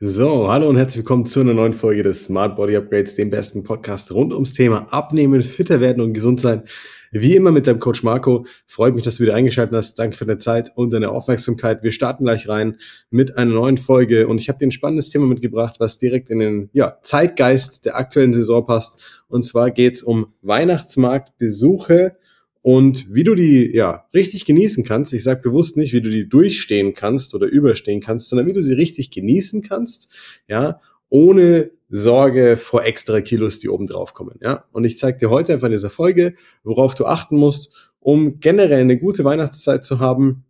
So, hallo und herzlich willkommen zu einer neuen Folge des Smart Body Upgrades, dem besten Podcast rund ums Thema Abnehmen, fitter werden und gesund sein. Wie immer mit deinem Coach Marco. Freut mich, dass du wieder eingeschaltet hast. Danke für deine Zeit und deine Aufmerksamkeit. Wir starten gleich rein mit einer neuen Folge und ich habe dir ein spannendes Thema mitgebracht, was direkt in den ja, Zeitgeist der aktuellen Saison passt. Und zwar geht's um Weihnachtsmarktbesuche und wie du die ja richtig genießen kannst, ich sage bewusst nicht, wie du die durchstehen kannst oder überstehen kannst, sondern wie du sie richtig genießen kannst, ja, ohne Sorge vor extra Kilos, die oben drauf kommen, ja. Und ich zeige dir heute einfach in dieser Folge, worauf du achten musst, um generell eine gute Weihnachtszeit zu haben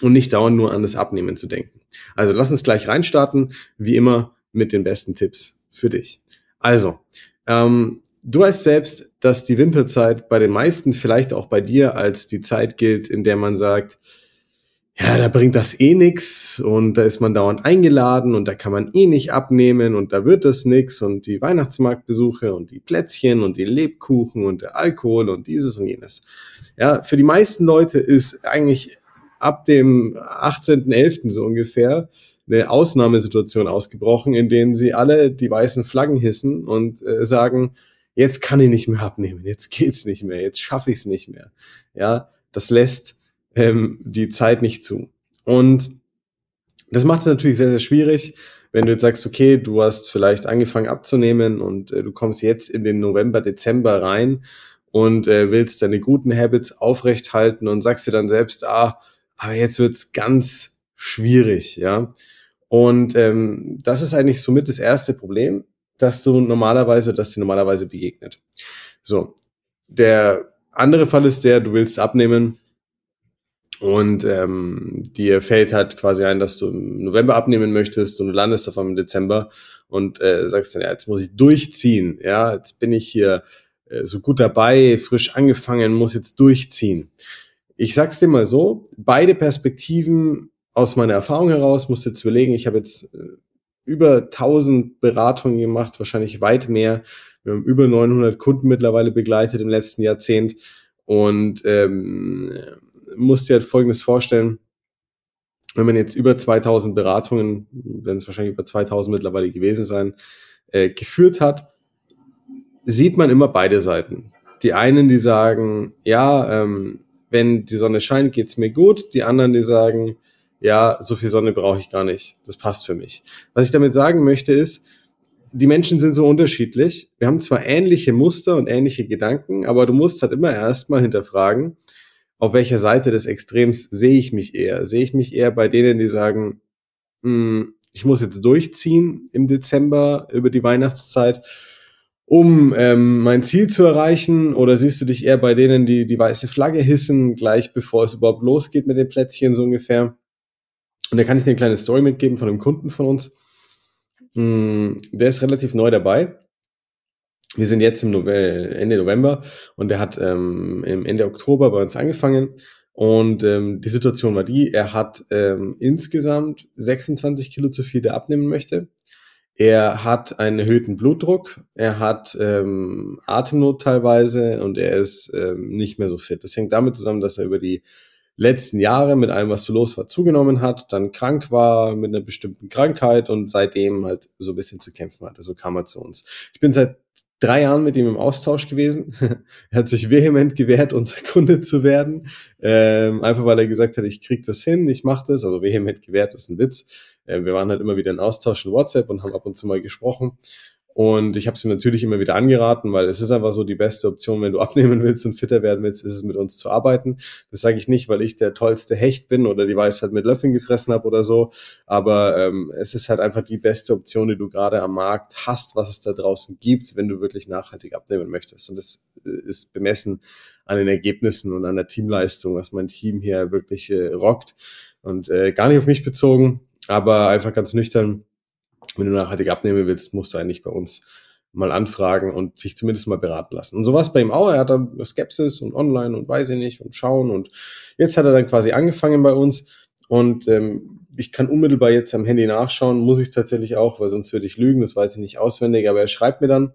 und nicht dauernd nur an das Abnehmen zu denken. Also lass uns gleich reinstarten, wie immer mit den besten Tipps für dich. Also, ähm, Du weißt selbst, dass die Winterzeit bei den meisten, vielleicht auch bei dir, als die Zeit gilt, in der man sagt, ja, da bringt das eh nix und da ist man dauernd eingeladen und da kann man eh nicht abnehmen und da wird das nix und die Weihnachtsmarktbesuche und die Plätzchen und die Lebkuchen und der Alkohol und dieses und jenes. Ja, für die meisten Leute ist eigentlich ab dem 18.11. so ungefähr eine Ausnahmesituation ausgebrochen, in denen sie alle die weißen Flaggen hissen und äh, sagen, jetzt kann ich nicht mehr abnehmen, jetzt geht's nicht mehr, jetzt schaffe ich es nicht mehr. Ja, das lässt ähm, die Zeit nicht zu. Und das macht es natürlich sehr, sehr schwierig, wenn du jetzt sagst, okay, du hast vielleicht angefangen abzunehmen und äh, du kommst jetzt in den November, Dezember rein und äh, willst deine guten Habits aufrechthalten und sagst dir dann selbst, ah, aber jetzt wird's ganz schwierig, ja. Und ähm, das ist eigentlich somit das erste Problem, dass du normalerweise, dass dir normalerweise begegnet. So. Der andere Fall ist der, du willst abnehmen und ähm, dir fällt halt quasi ein, dass du im November abnehmen möchtest und du landest auf einmal im Dezember und äh, sagst dann, ja, jetzt muss ich durchziehen, ja, jetzt bin ich hier äh, so gut dabei, frisch angefangen, muss jetzt durchziehen. Ich sag's dir mal so, beide Perspektiven aus meiner Erfahrung heraus, musst du jetzt überlegen, ich habe jetzt äh, über 1000 Beratungen gemacht, wahrscheinlich weit mehr. Wir haben über 900 Kunden mittlerweile begleitet im letzten Jahrzehnt und ähm, musste halt Folgendes vorstellen. Wenn man jetzt über 2000 Beratungen, werden es wahrscheinlich über 2000 mittlerweile gewesen sein, äh, geführt hat, sieht man immer beide Seiten. Die einen, die sagen, ja, ähm, wenn die Sonne scheint, geht's mir gut. Die anderen, die sagen, ja, so viel Sonne brauche ich gar nicht. Das passt für mich. Was ich damit sagen möchte ist, die Menschen sind so unterschiedlich. Wir haben zwar ähnliche Muster und ähnliche Gedanken, aber du musst halt immer erstmal hinterfragen, auf welcher Seite des Extrems sehe ich mich eher? Sehe ich mich eher bei denen, die sagen, hm, ich muss jetzt durchziehen im Dezember über die Weihnachtszeit, um ähm, mein Ziel zu erreichen? Oder siehst du dich eher bei denen, die die weiße Flagge hissen, gleich bevor es überhaupt losgeht mit den Plätzchen so ungefähr? Und da kann ich dir eine kleine Story mitgeben von einem Kunden von uns. Mm, der ist relativ neu dabei. Wir sind jetzt im November, Ende November und der hat ähm, Ende Oktober bei uns angefangen. Und ähm, die Situation war die, er hat ähm, insgesamt 26 Kilo zu viel, der abnehmen möchte. Er hat einen erhöhten Blutdruck, er hat ähm, Atemnot teilweise und er ist ähm, nicht mehr so fit. Das hängt damit zusammen, dass er über die letzten Jahre mit allem, was so los war, zugenommen hat, dann krank war mit einer bestimmten Krankheit und seitdem halt so ein bisschen zu kämpfen hatte. So kam er zu uns. Ich bin seit drei Jahren mit ihm im Austausch gewesen. er hat sich vehement gewehrt, unser Kunde zu werden. Ähm, einfach weil er gesagt hat, ich krieg das hin, ich mache das. Also vehement gewehrt ist ein Witz. Äh, wir waren halt immer wieder in Austausch in WhatsApp und haben ab und zu mal gesprochen. Und ich habe es ihm natürlich immer wieder angeraten, weil es ist einfach so die beste Option, wenn du abnehmen willst und fitter werden willst, ist es mit uns zu arbeiten. Das sage ich nicht, weil ich der tollste Hecht bin oder die Weisheit mit Löffeln gefressen habe oder so. Aber ähm, es ist halt einfach die beste Option, die du gerade am Markt hast, was es da draußen gibt, wenn du wirklich nachhaltig abnehmen möchtest. Und das äh, ist bemessen an den Ergebnissen und an der Teamleistung, was mein Team hier wirklich äh, rockt. Und äh, gar nicht auf mich bezogen, aber einfach ganz nüchtern wenn du nachhaltig abnehmen willst, musst du eigentlich bei uns mal anfragen und sich zumindest mal beraten lassen. Und so war es bei ihm auch. Er hat dann Skepsis und online und weiß ich nicht und schauen. Und jetzt hat er dann quasi angefangen bei uns. Und ähm, ich kann unmittelbar jetzt am Handy nachschauen, muss ich tatsächlich auch, weil sonst würde ich lügen, das weiß ich nicht auswendig, aber er schreibt mir dann,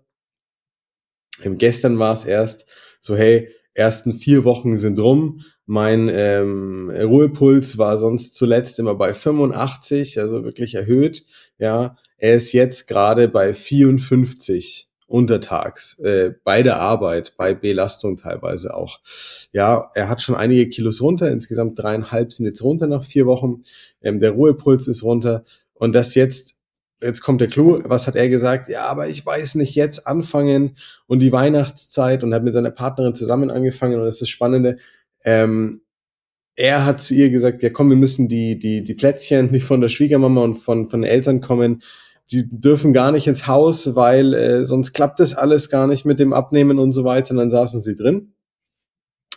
ähm, gestern war es erst so, hey, ersten vier Wochen sind rum, Mein ähm, Ruhepuls war sonst zuletzt immer bei 85, also wirklich erhöht. Ja, er ist jetzt gerade bei 54 untertags, äh, bei der Arbeit, bei Belastung teilweise auch. Ja, er hat schon einige Kilos runter, insgesamt dreieinhalb sind jetzt runter nach vier Wochen. Ähm, der Ruhepuls ist runter und das jetzt jetzt kommt der Clou, was hat er gesagt? Ja, aber ich weiß nicht, jetzt anfangen und die Weihnachtszeit und hat mit seiner Partnerin zusammen angefangen und das ist das Spannende. Ähm, er hat zu ihr gesagt, ja komm, wir müssen die, die, die Plätzchen nicht von der Schwiegermama und von, von den Eltern kommen, die dürfen gar nicht ins Haus, weil äh, sonst klappt das alles gar nicht mit dem Abnehmen und so weiter. Und dann saßen sie drin.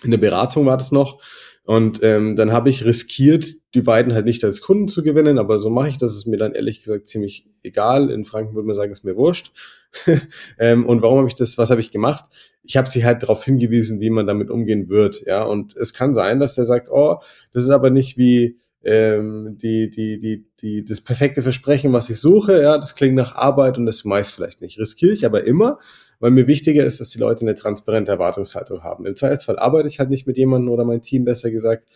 In der Beratung war das noch. Und ähm, dann habe ich riskiert, die beiden halt nicht als Kunden zu gewinnen, aber so mache ich das. Ist mir dann ehrlich gesagt ziemlich egal. In Franken würde man sagen, ist mir wurscht. ähm, und warum habe ich das? Was habe ich gemacht? Ich habe sie halt darauf hingewiesen, wie man damit umgehen wird. Ja, und es kann sein, dass der sagt, oh, das ist aber nicht wie ähm, die, die, die, die, das perfekte Versprechen, was ich suche. Ja, das klingt nach Arbeit und das meist vielleicht nicht. Riskiere ich aber immer, weil mir wichtiger ist, dass die Leute eine transparente Erwartungshaltung haben. Im Zweifelsfall arbeite ich halt nicht mit jemandem oder mein Team besser gesagt,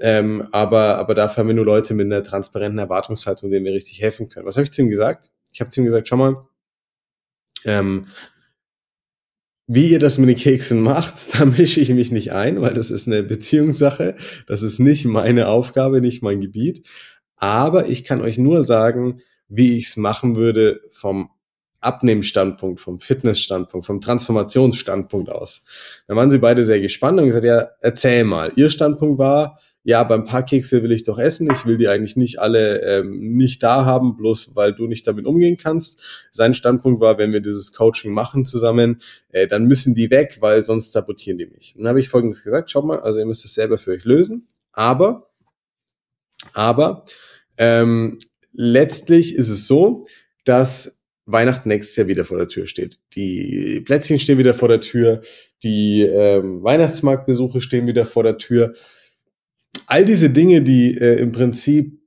ähm, aber, aber dafür haben wir nur Leute mit einer transparenten Erwartungshaltung, denen wir richtig helfen können. Was habe ich zu ihm gesagt? Ich habe zu ihm gesagt, schau mal, ähm, wie ihr das mit den Keksen macht, da mische ich mich nicht ein, weil das ist eine Beziehungssache. Das ist nicht meine Aufgabe, nicht mein Gebiet. Aber ich kann euch nur sagen, wie ich es machen würde vom Abnehmensstandpunkt, vom Fitnessstandpunkt, vom Transformationsstandpunkt aus. Da waren sie beide sehr gespannt und gesagt, ja, erzähl mal. Ihr Standpunkt war, ja, beim paar Kekse will ich doch essen, ich will die eigentlich nicht alle ähm, nicht da haben, bloß weil du nicht damit umgehen kannst. Sein Standpunkt war, wenn wir dieses Coaching machen zusammen, äh, dann müssen die weg, weil sonst sabotieren die mich. Und dann habe ich folgendes gesagt, schaut mal, also ihr müsst es selber für euch lösen, aber, aber ähm, letztlich ist es so, dass Weihnachten nächstes Jahr wieder vor der Tür steht. Die Plätzchen stehen wieder vor der Tür, die ähm, Weihnachtsmarktbesuche stehen wieder vor der Tür. All diese Dinge, die äh, im Prinzip,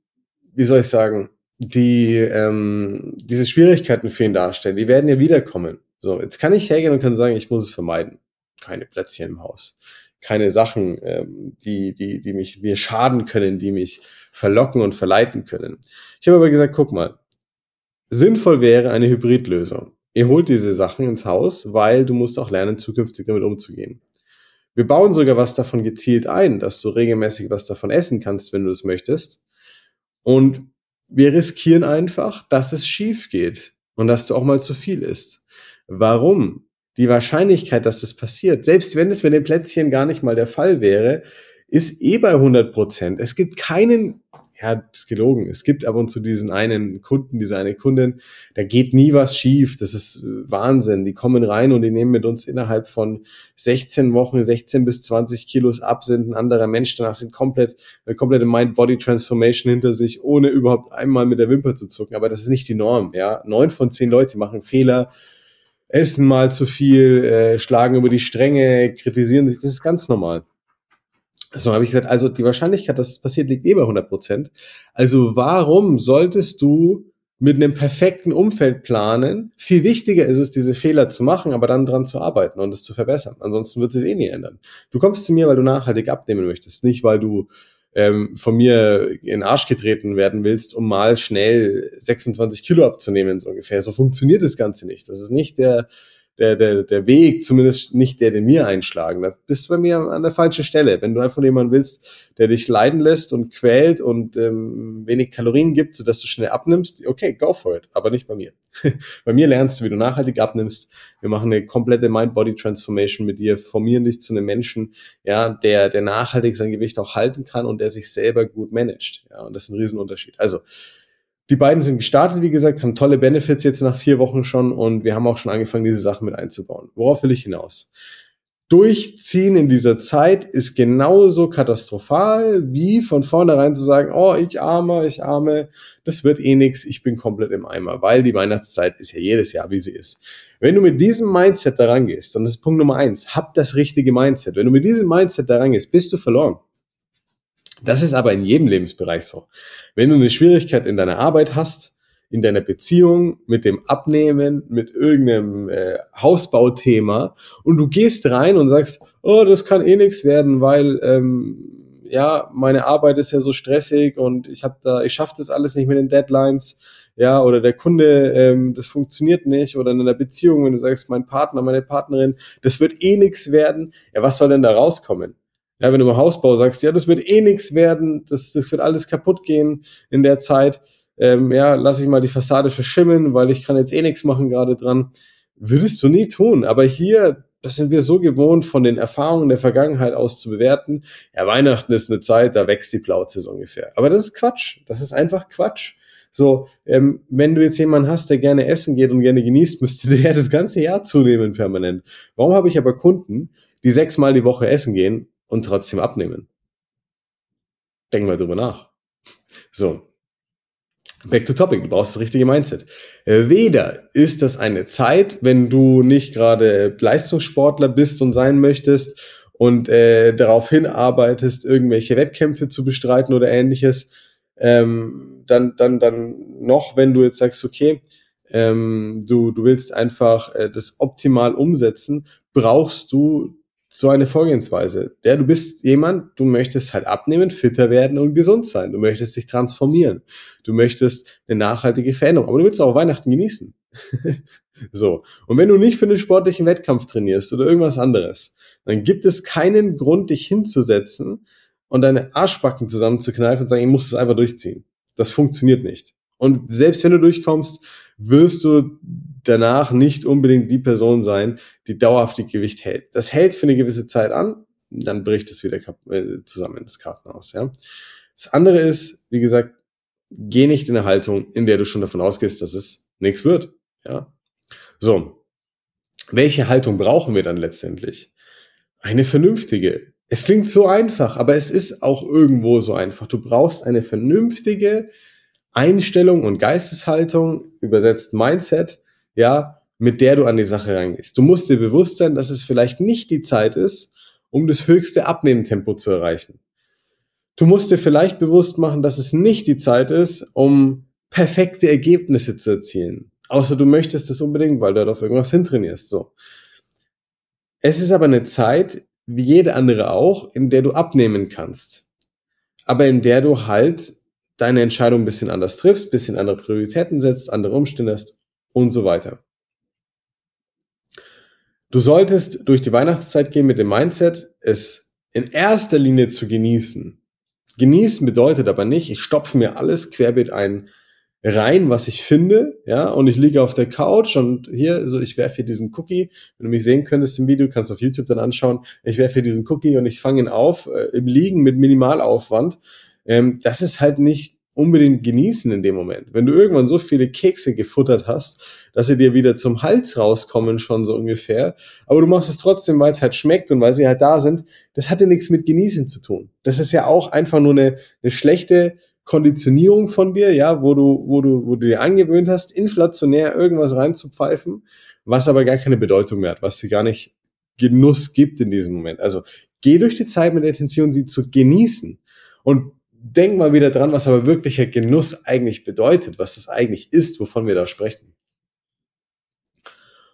wie soll ich sagen, die ähm, diese Schwierigkeiten für ihn darstellen, die werden ja wiederkommen. So, jetzt kann ich hergehen und kann sagen, ich muss es vermeiden. Keine Plätzchen im Haus, keine Sachen, ähm, die, die, die mich mir schaden können, die mich verlocken und verleiten können. Ich habe aber gesagt, guck mal, Sinnvoll wäre eine Hybridlösung. Ihr holt diese Sachen ins Haus, weil du musst auch lernen, zukünftig damit umzugehen. Wir bauen sogar was davon gezielt ein, dass du regelmäßig was davon essen kannst, wenn du es möchtest. Und wir riskieren einfach, dass es schief geht und dass du auch mal zu viel isst. Warum? Die Wahrscheinlichkeit, dass das passiert, selbst wenn es mit den Plätzchen gar nicht mal der Fall wäre, ist eh bei 100 Prozent. Es gibt keinen ja, ist gelogen. Es gibt ab und zu diesen einen Kunden, diese eine Kundin, da geht nie was schief. Das ist äh, Wahnsinn. Die kommen rein und die nehmen mit uns innerhalb von 16 Wochen 16 bis 20 Kilos ab, sind ein anderer Mensch. Danach sind komplett, eine komplette Mind-Body-Transformation hinter sich, ohne überhaupt einmal mit der Wimper zu zucken. Aber das ist nicht die Norm, ja. Neun von zehn Leute machen Fehler, essen mal zu viel, äh, schlagen über die Stränge, kritisieren sich. Das ist ganz normal. So habe ich gesagt, also die Wahrscheinlichkeit, dass es passiert, liegt eh bei 100 Prozent. Also warum solltest du mit einem perfekten Umfeld planen? Viel wichtiger ist es, diese Fehler zu machen, aber dann dran zu arbeiten und es zu verbessern. Ansonsten wird es eh nie ändern. Du kommst zu mir, weil du nachhaltig abnehmen möchtest, nicht weil du ähm, von mir in den Arsch getreten werden willst, um mal schnell 26 Kilo abzunehmen, so ungefähr. So funktioniert das Ganze nicht. Das ist nicht der der, der, der Weg, zumindest nicht der, den mir einschlagen. Da bist du bei mir an der falschen Stelle. Wenn du einfach jemanden willst, der dich leiden lässt und quält und ähm, wenig Kalorien gibt, sodass du schnell abnimmst, okay, go for it, aber nicht bei mir. bei mir lernst du, wie du nachhaltig abnimmst. Wir machen eine komplette Mind-Body-Transformation mit dir, formieren dich zu einem Menschen, ja, der, der nachhaltig sein Gewicht auch halten kann und der sich selber gut managt. Ja, und das ist ein Riesenunterschied. Also, die beiden sind gestartet, wie gesagt, haben tolle Benefits jetzt nach vier Wochen schon und wir haben auch schon angefangen, diese Sachen mit einzubauen. Worauf will ich hinaus? Durchziehen in dieser Zeit ist genauso katastrophal, wie von vornherein zu sagen, oh, ich arme, ich arme, das wird eh nix, ich bin komplett im Eimer, weil die Weihnachtszeit ist ja jedes Jahr, wie sie ist. Wenn du mit diesem Mindset daran gehst, und das ist Punkt Nummer eins, hab das richtige Mindset. Wenn du mit diesem Mindset daran gehst, bist du verloren. Das ist aber in jedem Lebensbereich so. Wenn du eine Schwierigkeit in deiner Arbeit hast, in deiner Beziehung, mit dem Abnehmen, mit irgendeinem äh, Hausbauthema und du gehst rein und sagst, oh, das kann eh nichts werden, weil ähm, ja, meine Arbeit ist ja so stressig und ich habe da, ich schaffe das alles nicht mit den Deadlines, ja, oder der Kunde, ähm, das funktioniert nicht, oder in einer Beziehung, wenn du sagst, mein Partner, meine Partnerin, das wird eh nichts werden, ja, was soll denn da rauskommen? Ja, wenn du im Hausbau sagst, ja, das wird eh nichts werden, das, das wird alles kaputt gehen in der Zeit, ähm, ja, lass ich mal die Fassade verschimmen, weil ich kann jetzt eh nichts machen gerade dran. Würdest du nie tun. Aber hier, das sind wir so gewohnt, von den Erfahrungen der Vergangenheit aus zu bewerten. Ja, Weihnachten ist eine Zeit, da wächst die Plauze so ungefähr. Aber das ist Quatsch. Das ist einfach Quatsch. So, ähm, wenn du jetzt jemanden hast, der gerne essen geht und gerne genießt, müsste der das ganze Jahr zunehmen permanent. Warum habe ich aber Kunden, die sechsmal die Woche essen gehen und trotzdem abnehmen? Denk mal drüber nach. So, Back to topic, du brauchst das richtige Mindset. Äh, weder ist das eine Zeit, wenn du nicht gerade Leistungssportler bist und sein möchtest und äh, darauf hinarbeitest, irgendwelche Wettkämpfe zu bestreiten oder ähnliches, ähm, dann, dann, dann noch, wenn du jetzt sagst, okay, ähm, du, du willst einfach äh, das optimal umsetzen, brauchst du so eine Vorgehensweise. Ja, du bist jemand, du möchtest halt abnehmen, fitter werden und gesund sein. Du möchtest dich transformieren. Du möchtest eine nachhaltige Veränderung. Aber du willst auch Weihnachten genießen. so. Und wenn du nicht für einen sportlichen Wettkampf trainierst oder irgendwas anderes, dann gibt es keinen Grund, dich hinzusetzen und deine Arschbacken zusammenzukneifen und sagen, ich muss das einfach durchziehen. Das funktioniert nicht. Und selbst wenn du durchkommst, wirst du danach nicht unbedingt die Person sein, die dauerhaft die Gewicht hält. Das hält für eine gewisse Zeit an, dann bricht es wieder äh, zusammen, das Kartenhaus. Ja. Das andere ist, wie gesagt, geh nicht in eine Haltung, in der du schon davon ausgehst, dass es nichts wird. Ja. So. Welche Haltung brauchen wir dann letztendlich? Eine vernünftige. Es klingt so einfach, aber es ist auch irgendwo so einfach. Du brauchst eine vernünftige Einstellung und Geisteshaltung, übersetzt Mindset, ja, mit der du an die Sache rangehst. Du musst dir bewusst sein, dass es vielleicht nicht die Zeit ist, um das höchste Abnehmtempo zu erreichen. Du musst dir vielleicht bewusst machen, dass es nicht die Zeit ist, um perfekte Ergebnisse zu erzielen. Außer du möchtest es unbedingt, weil du halt auf irgendwas hintrainierst, so. Es ist aber eine Zeit, wie jede andere auch, in der du abnehmen kannst. Aber in der du halt deine Entscheidung ein bisschen anders triffst, ein bisschen andere Prioritäten setzt, andere Umstände hast und so weiter. Du solltest durch die Weihnachtszeit gehen mit dem Mindset, es in erster Linie zu genießen. Genießen bedeutet aber nicht, ich stopfe mir alles querbeet ein rein, was ich finde, ja, und ich liege auf der Couch und hier, so ich werfe hier diesen Cookie, wenn du mich sehen könntest im Video, kannst du auf YouTube dann anschauen, ich werfe hier diesen Cookie und ich fange ihn auf, äh, im Liegen mit Minimalaufwand. Ähm, das ist halt nicht unbedingt genießen in dem Moment. Wenn du irgendwann so viele Kekse gefuttert hast, dass sie dir wieder zum Hals rauskommen, schon so ungefähr, aber du machst es trotzdem, weil es halt schmeckt und weil sie halt da sind, das hat ja nichts mit genießen zu tun. Das ist ja auch einfach nur eine, eine schlechte Konditionierung von dir, ja, wo du, wo du, wo du dir angewöhnt hast, inflationär irgendwas reinzupfeifen, was aber gar keine Bedeutung mehr hat, was dir gar nicht Genuss gibt in diesem Moment. Also geh durch die Zeit mit der Intention, sie zu genießen. Und denk mal wieder dran, was aber wirklicher Genuss eigentlich bedeutet, was das eigentlich ist, wovon wir da sprechen.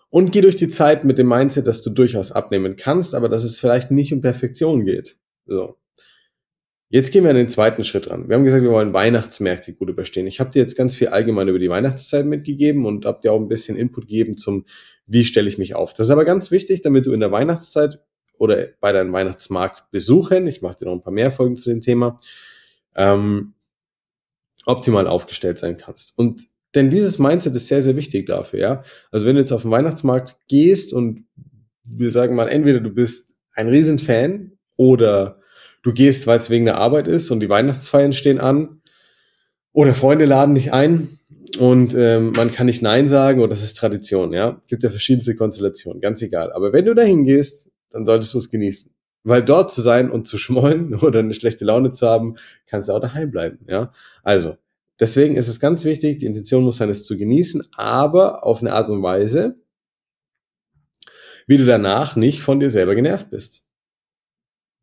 Und geh durch die Zeit mit dem Mindset, dass du durchaus abnehmen kannst, aber dass es vielleicht nicht um Perfektion geht. So. Jetzt gehen wir an den zweiten Schritt ran. Wir haben gesagt, wir wollen Weihnachtsmärkte gut überstehen. Ich habe dir jetzt ganz viel allgemein über die Weihnachtszeit mitgegeben und habe dir auch ein bisschen Input gegeben zum, wie stelle ich mich auf. Das ist aber ganz wichtig, damit du in der Weihnachtszeit oder bei deinem Weihnachtsmarkt besuchen, ich mache dir noch ein paar mehr Folgen zu dem Thema, ähm, optimal aufgestellt sein kannst. Und denn dieses Mindset ist sehr, sehr wichtig dafür, ja. Also wenn du jetzt auf den Weihnachtsmarkt gehst und wir sagen mal, entweder du bist ein Riesenfan oder du gehst, weil es wegen der Arbeit ist und die Weihnachtsfeiern stehen an oder Freunde laden dich ein und ähm, man kann nicht Nein sagen oder das ist Tradition, ja. Gibt ja verschiedenste Konstellationen, ganz egal. Aber wenn du dahin gehst, dann solltest du es genießen. Weil dort zu sein und zu schmollen oder eine schlechte Laune zu haben, kannst du auch daheim bleiben. Ja, also deswegen ist es ganz wichtig, die Intention muss sein, es zu genießen, aber auf eine Art und Weise, wie du danach nicht von dir selber genervt bist.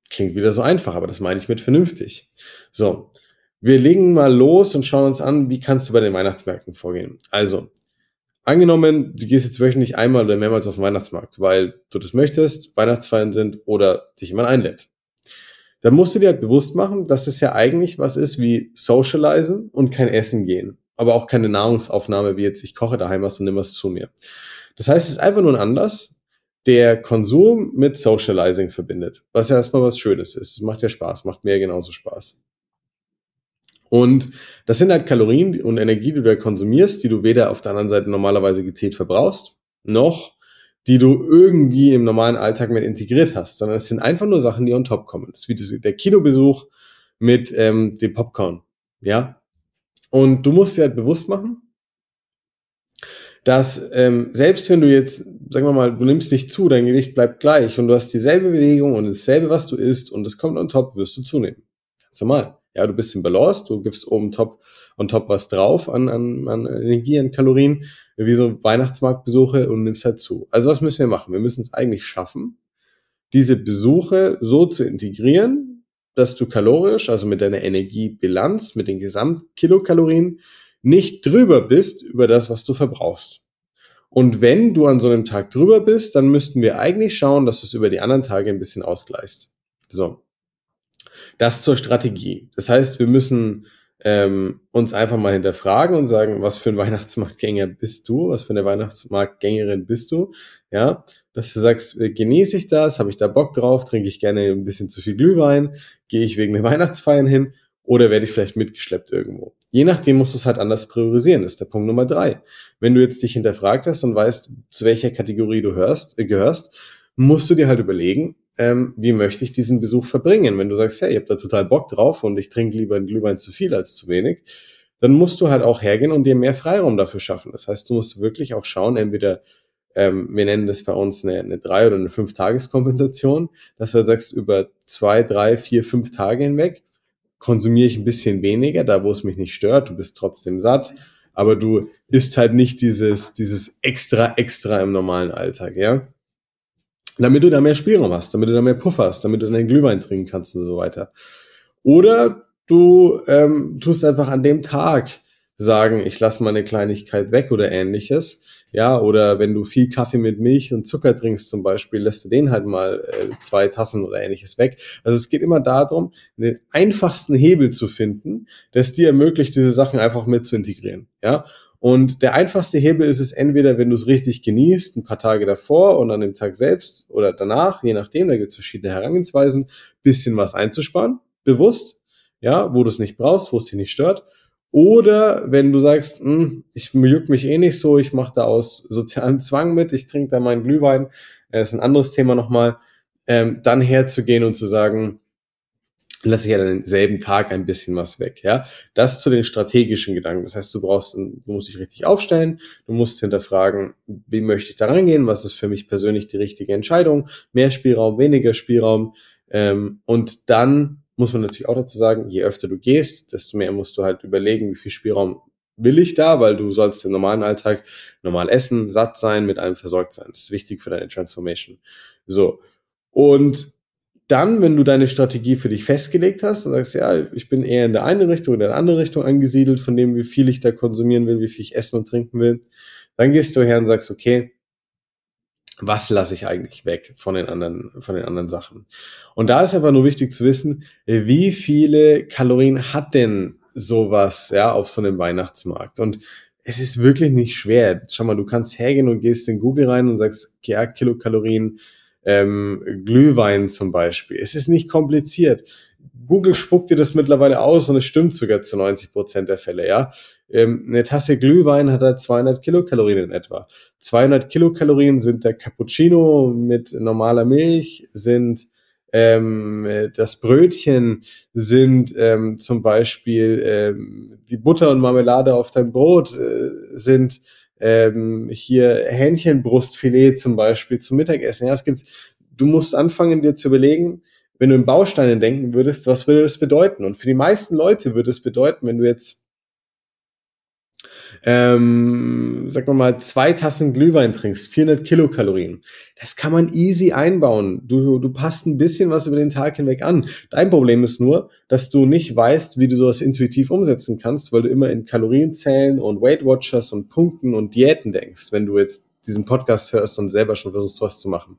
Klingt wieder so einfach, aber das meine ich mit vernünftig. So, wir legen mal los und schauen uns an, wie kannst du bei den Weihnachtsmärkten vorgehen. Also, angenommen, du gehst jetzt wöchentlich einmal oder mehrmals auf den Weihnachtsmarkt, weil du das möchtest, Weihnachtsfeiern sind oder dich jemand einlädt. Dann musst du dir halt bewusst machen, dass das ja eigentlich was ist wie Socializen und kein Essen gehen. Aber auch keine Nahrungsaufnahme, wie jetzt ich koche daheim was und nimm was zu mir. Das heißt, es ist einfach nur ein Anlass, der Konsum mit Socializing verbindet. Was ja erstmal was Schönes ist. Es macht ja Spaß, macht mir genauso Spaß. Und das sind halt Kalorien und Energie, die du da konsumierst, die du weder auf der anderen Seite normalerweise gezielt verbrauchst, noch die du irgendwie im normalen Alltag mit integriert hast, sondern es sind einfach nur Sachen, die on top kommen. Das ist wie der Kinobesuch mit ähm, dem Popcorn, ja. Und du musst dir halt bewusst machen, dass ähm, selbst wenn du jetzt, sagen wir mal, du nimmst dich zu, dein Gewicht bleibt gleich und du hast dieselbe Bewegung und dasselbe, was du isst und es kommt on top, wirst du zunehmen. Ganz normal. Ja, du bist im Balance, du gibst oben top on top was drauf an, an, an Energie, an Kalorien, wie so Weihnachtsmarktbesuche und nimmst halt zu. Also was müssen wir machen? Wir müssen es eigentlich schaffen, diese Besuche so zu integrieren, dass du kalorisch, also mit deiner Energiebilanz, mit den Gesamtkilokalorien, nicht drüber bist über das, was du verbrauchst. Und wenn du an so einem Tag drüber bist, dann müssten wir eigentlich schauen, dass du es über die anderen Tage ein bisschen ausgleichst. So. Das zur Strategie. Das heißt, wir müssen ähm, uns einfach mal hinterfragen und sagen, was für ein Weihnachtsmarktgänger bist du, was für eine Weihnachtsmarktgängerin bist du, ja, dass du sagst, äh, genieße ich das, habe ich da Bock drauf, trinke ich gerne ein bisschen zu viel Glühwein, gehe ich wegen der Weihnachtsfeiern hin? Oder werde ich vielleicht mitgeschleppt irgendwo. Je nachdem musst du es halt anders priorisieren, das ist der Punkt Nummer drei. Wenn du jetzt dich hinterfragt hast und weißt, zu welcher Kategorie du hörst, äh, gehörst, musst du dir halt überlegen, ähm, wie möchte ich diesen Besuch verbringen? Wenn du sagst, hey, ich habe da total Bock drauf und ich trinke lieber einen Glühwein zu viel als zu wenig, dann musst du halt auch hergehen und dir mehr Freiraum dafür schaffen. Das heißt, du musst wirklich auch schauen, entweder ähm, wir nennen das bei uns eine, eine drei oder eine fünf Tageskompensation, dass du halt sagst, über zwei, drei, vier, fünf Tage hinweg konsumiere ich ein bisschen weniger, da wo es mich nicht stört, du bist trotzdem satt, aber du isst halt nicht dieses, dieses extra, extra im normalen Alltag, ja damit du da mehr Spielraum hast, damit du da mehr Puffer hast, damit du deinen Glühwein trinken kannst und so weiter. Oder du ähm, tust einfach an dem Tag sagen, ich lasse mal eine Kleinigkeit weg oder ähnliches. Ja, oder wenn du viel Kaffee mit Milch und Zucker trinkst zum Beispiel, lässt du den halt mal äh, zwei Tassen oder ähnliches weg. Also es geht immer darum, den einfachsten Hebel zu finden, das dir ermöglicht, diese Sachen einfach mit zu integrieren. Ja, und der einfachste Hebel ist es entweder, wenn du es richtig genießt, ein paar Tage davor und an dem Tag selbst oder danach, je nachdem, da gibt es verschiedene Herangehensweisen, bisschen was einzusparen, bewusst, ja, wo du es nicht brauchst, wo es dich nicht stört. Oder wenn du sagst, hm, ich juckt mich eh nicht so, ich mache da aus sozialem Zwang mit, ich trinke da meinen Glühwein, das äh, ist ein anderes Thema nochmal, ähm, dann herzugehen und zu sagen, lasse ich ja dann denselben Tag ein bisschen was weg, ja. Das zu den strategischen Gedanken. Das heißt, du brauchst, du musst dich richtig aufstellen, du musst hinterfragen, wie möchte ich da rangehen, was ist für mich persönlich die richtige Entscheidung, mehr Spielraum, weniger Spielraum, ähm, und dann muss man natürlich auch dazu sagen, je öfter du gehst, desto mehr musst du halt überlegen, wie viel Spielraum will ich da, weil du sollst im normalen Alltag normal essen, satt sein, mit allem versorgt sein. Das ist wichtig für deine Transformation. So. Und dann, wenn du deine Strategie für dich festgelegt hast und sagst, ja, ich bin eher in der einen Richtung oder in der anderen Richtung angesiedelt, von dem, wie viel ich da konsumieren will, wie viel ich essen und trinken will, dann gehst du her und sagst, okay, was lasse ich eigentlich weg von den anderen, von den anderen Sachen? Und da ist einfach nur wichtig zu wissen, wie viele Kalorien hat denn sowas, ja, auf so einem Weihnachtsmarkt? Und es ist wirklich nicht schwer. Schau mal, du kannst hergehen und gehst in Google rein und sagst, ja, Kilokalorien, ähm, Glühwein zum Beispiel. Es ist nicht kompliziert. Google spuckt dir das mittlerweile aus und es stimmt sogar zu 90 Prozent der Fälle, ja. Ähm, eine Tasse Glühwein hat halt 200 Kilokalorien in etwa. 200 Kilokalorien sind der Cappuccino mit normaler Milch, sind ähm, das Brötchen, sind ähm, zum Beispiel ähm, die Butter und Marmelade auf deinem Brot, äh, sind ähm, hier Hähnchenbrustfilet zum Beispiel zum Mittagessen. Ja, es gibt, du musst anfangen, dir zu überlegen, wenn du in Bausteinen denken würdest, was würde das bedeuten? Und für die meisten Leute würde es bedeuten, wenn du jetzt ähm, sag mal, zwei Tassen Glühwein trinkst, 400 Kilokalorien. Das kann man easy einbauen. Du, du passt ein bisschen was über den Tag hinweg an. Dein Problem ist nur, dass du nicht weißt, wie du sowas intuitiv umsetzen kannst, weil du immer in Kalorienzählen und Weight Watchers und Punkten und Diäten denkst, wenn du jetzt diesen Podcast hörst und selber schon versuchst, was zu machen.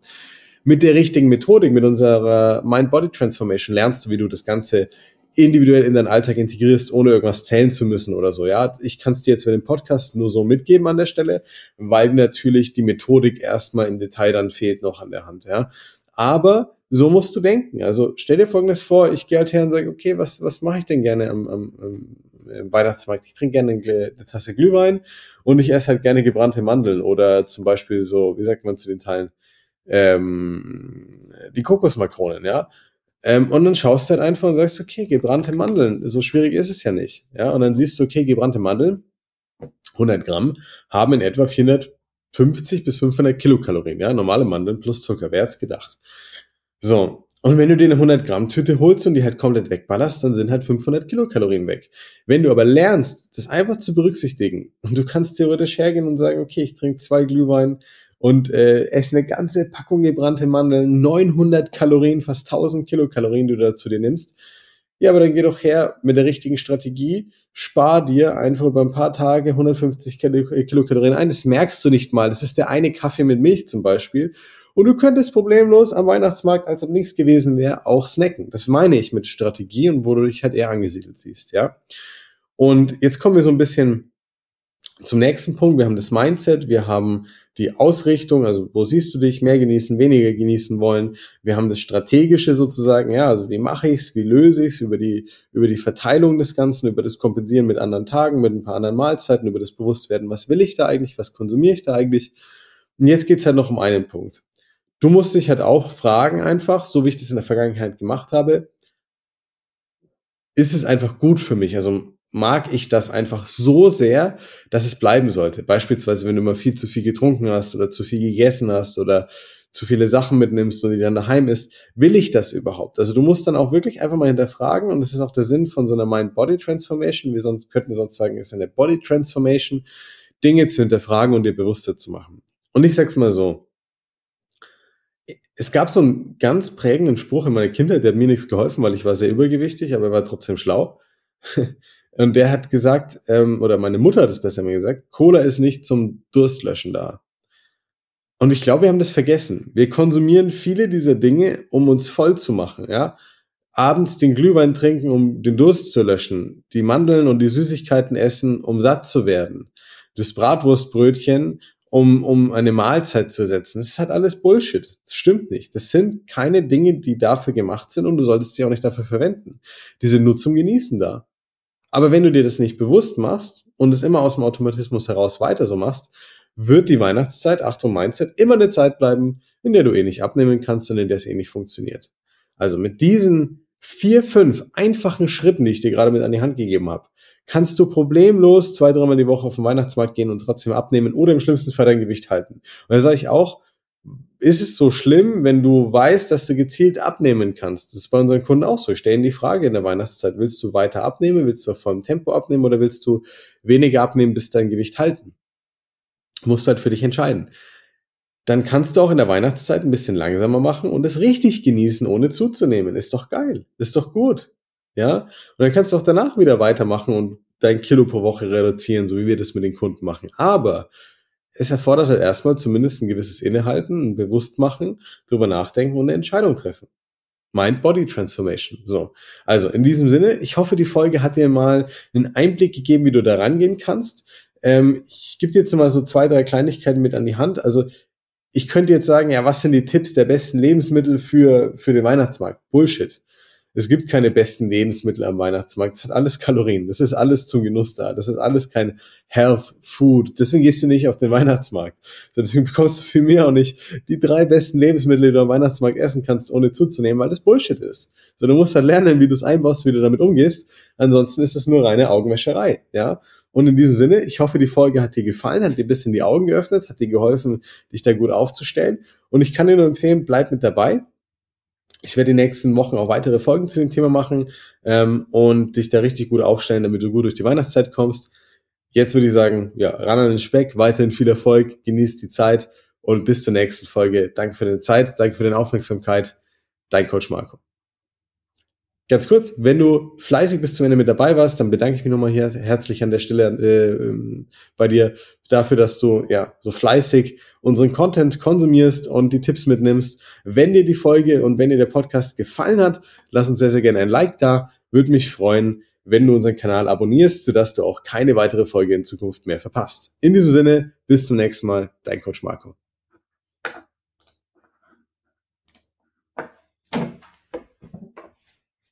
Mit der richtigen Methodik, mit unserer Mind-Body-Transformation lernst du, wie du das Ganze individuell in deinen Alltag integrierst, ohne irgendwas zählen zu müssen oder so. Ja, ich kann es dir jetzt für den Podcast nur so mitgeben an der Stelle, weil natürlich die Methodik erstmal im Detail dann fehlt noch an der Hand. Ja, aber so musst du denken. Also stell dir Folgendes vor, ich gehe halt her und sage, okay, was, was mache ich denn gerne am, am, am Weihnachtsmarkt? Ich trinke gerne eine, eine Tasse Glühwein und ich esse halt gerne gebrannte Mandeln oder zum Beispiel so, wie sagt man zu den Teilen, ähm, die Kokosmakronen, ja. Ähm, und dann schaust du halt einfach und sagst, okay, gebrannte Mandeln, so schwierig ist es ja nicht. Ja, und dann siehst du, okay, gebrannte Mandeln, 100 Gramm, haben in etwa 450 bis 500 Kilokalorien. Ja, normale Mandeln plus Zucker, wer hat's gedacht? So, und wenn du dir eine 100 Gramm Tüte holst und die halt komplett wegballerst, dann sind halt 500 Kilokalorien weg. Wenn du aber lernst, das einfach zu berücksichtigen und du kannst theoretisch hergehen und sagen, okay, ich trinke zwei Glühwein, und äh, esse eine ganze Packung gebrannte Mandeln, 900 Kalorien, fast 1000 Kilokalorien, die du dazu dir nimmst. Ja, aber dann geh doch her mit der richtigen Strategie, spar dir einfach über ein paar Tage 150 Kilokalorien ein. Das merkst du nicht mal. Das ist der eine Kaffee mit Milch zum Beispiel. Und du könntest problemlos am Weihnachtsmarkt, als ob nichts gewesen wäre, auch snacken. Das meine ich mit Strategie und wo du dich halt eher angesiedelt siehst, ja. Und jetzt kommen wir so ein bisschen zum nächsten Punkt. Wir haben das Mindset, wir haben die Ausrichtung, also wo siehst du dich, mehr genießen, weniger genießen wollen. Wir haben das Strategische sozusagen, ja, also wie mache ich es, wie löse ich es, über die, über die Verteilung des Ganzen, über das Kompensieren mit anderen Tagen, mit ein paar anderen Mahlzeiten, über das Bewusstwerden, was will ich da eigentlich, was konsumiere ich da eigentlich. Und jetzt geht's halt noch um einen Punkt. Du musst dich halt auch fragen einfach, so wie ich das in der Vergangenheit gemacht habe, ist es einfach gut für mich? Also mag ich das einfach so sehr, dass es bleiben sollte. Beispielsweise, wenn du immer viel zu viel getrunken hast oder zu viel gegessen hast oder zu viele Sachen mitnimmst und die dann daheim ist, will ich das überhaupt? Also du musst dann auch wirklich einfach mal hinterfragen und das ist auch der Sinn von so einer Mind-Body-Transformation. Wir sonst, könnten sonst sagen, es ist eine Body-Transformation, Dinge zu hinterfragen und dir bewusster zu machen. Und ich sag's mal so. Es gab so einen ganz prägenden Spruch in meiner Kindheit, der hat mir nichts geholfen, weil ich war sehr übergewichtig, aber er war trotzdem schlau. Und der hat gesagt, ähm, oder meine Mutter hat es besser mir gesagt, Cola ist nicht zum Durstlöschen da. Und ich glaube, wir haben das vergessen. Wir konsumieren viele dieser Dinge, um uns voll zu machen, ja. Abends den Glühwein trinken, um den Durst zu löschen. Die Mandeln und die Süßigkeiten essen, um satt zu werden. Das Bratwurstbrötchen, um, um eine Mahlzeit zu ersetzen. Das ist halt alles Bullshit. Das stimmt nicht. Das sind keine Dinge, die dafür gemacht sind und du solltest sie auch nicht dafür verwenden. Die sind nur zum Genießen da. Aber wenn du dir das nicht bewusst machst und es immer aus dem Automatismus heraus weiter so machst, wird die Weihnachtszeit, Achtung Mindset, immer eine Zeit bleiben, in der du eh nicht abnehmen kannst und in der es eh nicht funktioniert. Also mit diesen vier, fünf einfachen Schritten, die ich dir gerade mit an die Hand gegeben habe, kannst du problemlos zwei, dreimal die Woche auf den Weihnachtsmarkt gehen und trotzdem abnehmen oder im schlimmsten Fall dein Gewicht halten. Und da sage ich auch, ist es so schlimm, wenn du weißt, dass du gezielt abnehmen kannst? Das ist bei unseren Kunden auch so. Ich stelle ihnen die Frage in der Weihnachtszeit, willst du weiter abnehmen, willst du vollem Tempo abnehmen oder willst du weniger abnehmen, bis dein Gewicht halten? Musst du halt für dich entscheiden. Dann kannst du auch in der Weihnachtszeit ein bisschen langsamer machen und es richtig genießen, ohne zuzunehmen. Ist doch geil. Ist doch gut. Ja? Und dann kannst du auch danach wieder weitermachen und dein Kilo pro Woche reduzieren, so wie wir das mit den Kunden machen. Aber es erfordert halt erstmal zumindest ein gewisses Innehalten, ein Bewusstmachen, drüber nachdenken und eine Entscheidung treffen. Mind-Body-Transformation. So. Also, in diesem Sinne, ich hoffe, die Folge hat dir mal einen Einblick gegeben, wie du da rangehen kannst. Ähm, ich gebe dir jetzt mal so zwei, drei Kleinigkeiten mit an die Hand. Also, ich könnte jetzt sagen, ja, was sind die Tipps der besten Lebensmittel für, für den Weihnachtsmarkt? Bullshit. Es gibt keine besten Lebensmittel am Weihnachtsmarkt. Es hat alles Kalorien. Das ist alles zum Genuss da. Das ist alles kein Health Food. Deswegen gehst du nicht auf den Weihnachtsmarkt. Deswegen bekommst du für mich auch nicht die drei besten Lebensmittel, die du am Weihnachtsmarkt essen kannst, ohne zuzunehmen, weil das Bullshit ist. So, du musst halt lernen, wie du es einbaust, wie du damit umgehst. Ansonsten ist es nur reine Augenwäscherei. Ja. Und in diesem Sinne, ich hoffe, die Folge hat dir gefallen, hat dir ein bisschen die Augen geöffnet, hat dir geholfen, dich da gut aufzustellen. Und ich kann dir nur empfehlen, bleib mit dabei ich werde die nächsten Wochen auch weitere Folgen zu dem Thema machen ähm, und dich da richtig gut aufstellen, damit du gut durch die Weihnachtszeit kommst. Jetzt würde ich sagen, ja, ran an den Speck, weiterhin viel Erfolg, genießt die Zeit und bis zur nächsten Folge. Danke für deine Zeit, danke für deine Aufmerksamkeit. Dein Coach Marco. Ganz kurz, wenn du fleißig bis zum Ende mit dabei warst, dann bedanke ich mich nochmal hier herzlich an der Stelle äh, bei dir dafür, dass du ja so fleißig unseren Content konsumierst und die Tipps mitnimmst. Wenn dir die Folge und wenn dir der Podcast gefallen hat, lass uns sehr, sehr gerne ein Like da. Würde mich freuen, wenn du unseren Kanal abonnierst, sodass du auch keine weitere Folge in Zukunft mehr verpasst. In diesem Sinne, bis zum nächsten Mal, dein Coach Marco.